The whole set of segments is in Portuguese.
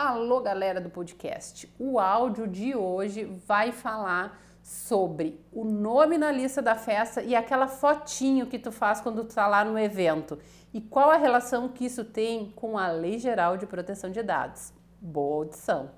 Alô, galera do podcast. O áudio de hoje vai falar sobre o nome na lista da festa e aquela fotinho que tu faz quando tu tá lá no evento. E qual a relação que isso tem com a Lei Geral de Proteção de Dados. Boa audição.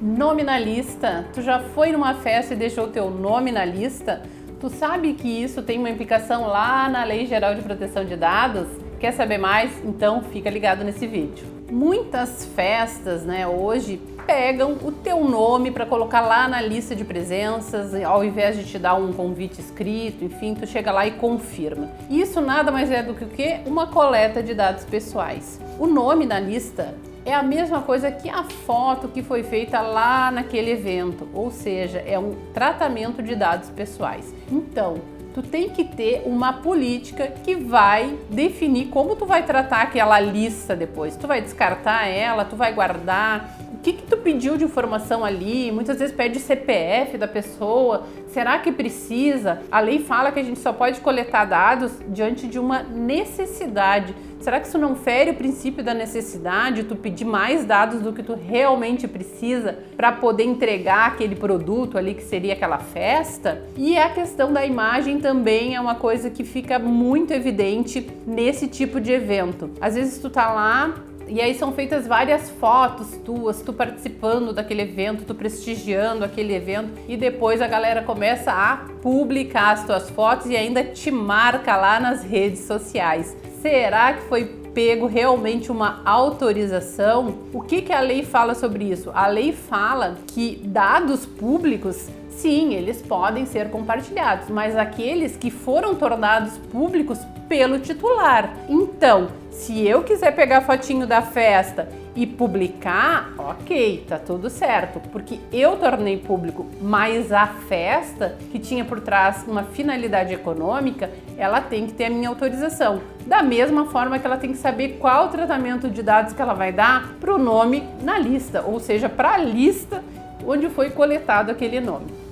Nome na lista. Tu já foi numa festa e deixou teu nome na lista? Tu sabe que isso tem uma implicação lá na Lei Geral de Proteção de Dados? Quer saber mais? Então fica ligado nesse vídeo. Muitas festas, né, hoje pegam o teu nome para colocar lá na lista de presenças, ao invés de te dar um convite escrito, enfim, tu chega lá e confirma. Isso nada mais é do que o que? Uma coleta de dados pessoais. O nome na lista é a mesma coisa que a foto que foi feita lá naquele evento, ou seja, é um tratamento de dados pessoais. Então, tu tem que ter uma política que vai definir como tu vai tratar aquela lista depois. Tu vai descartar ela, tu vai guardar, que, que tu pediu de informação ali? Muitas vezes pede CPF da pessoa. Será que precisa? A lei fala que a gente só pode coletar dados diante de uma necessidade. Será que isso não fere o princípio da necessidade? Tu pedir mais dados do que tu realmente precisa para poder entregar aquele produto ali que seria aquela festa? E a questão da imagem também é uma coisa que fica muito evidente nesse tipo de evento. Às vezes tu tá lá e aí são feitas várias fotos tuas, tu participando daquele evento, tu prestigiando aquele evento e depois a galera começa a publicar as tuas fotos e ainda te marca lá nas redes sociais. Será que foi pego realmente uma autorização? O que, que a lei fala sobre isso? A lei fala que dados públicos sim, eles podem ser compartilhados, mas aqueles que foram tornados públicos pelo titular. Então, se eu quiser pegar fotinho da festa e publicar, ok, tá tudo certo, porque eu tornei público, mas a festa, que tinha por trás uma finalidade econômica, ela tem que ter a minha autorização. Da mesma forma que ela tem que saber qual tratamento de dados que ela vai dar para o nome na lista, ou seja, para a lista onde foi coletado aquele nome.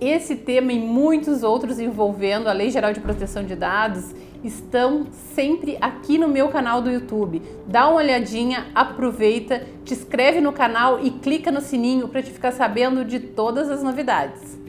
Esse tema e muitos outros envolvendo a Lei Geral de Proteção de Dados estão sempre aqui no meu canal do YouTube. Dá uma olhadinha, aproveita, te inscreve no canal e clica no sininho para te ficar sabendo de todas as novidades.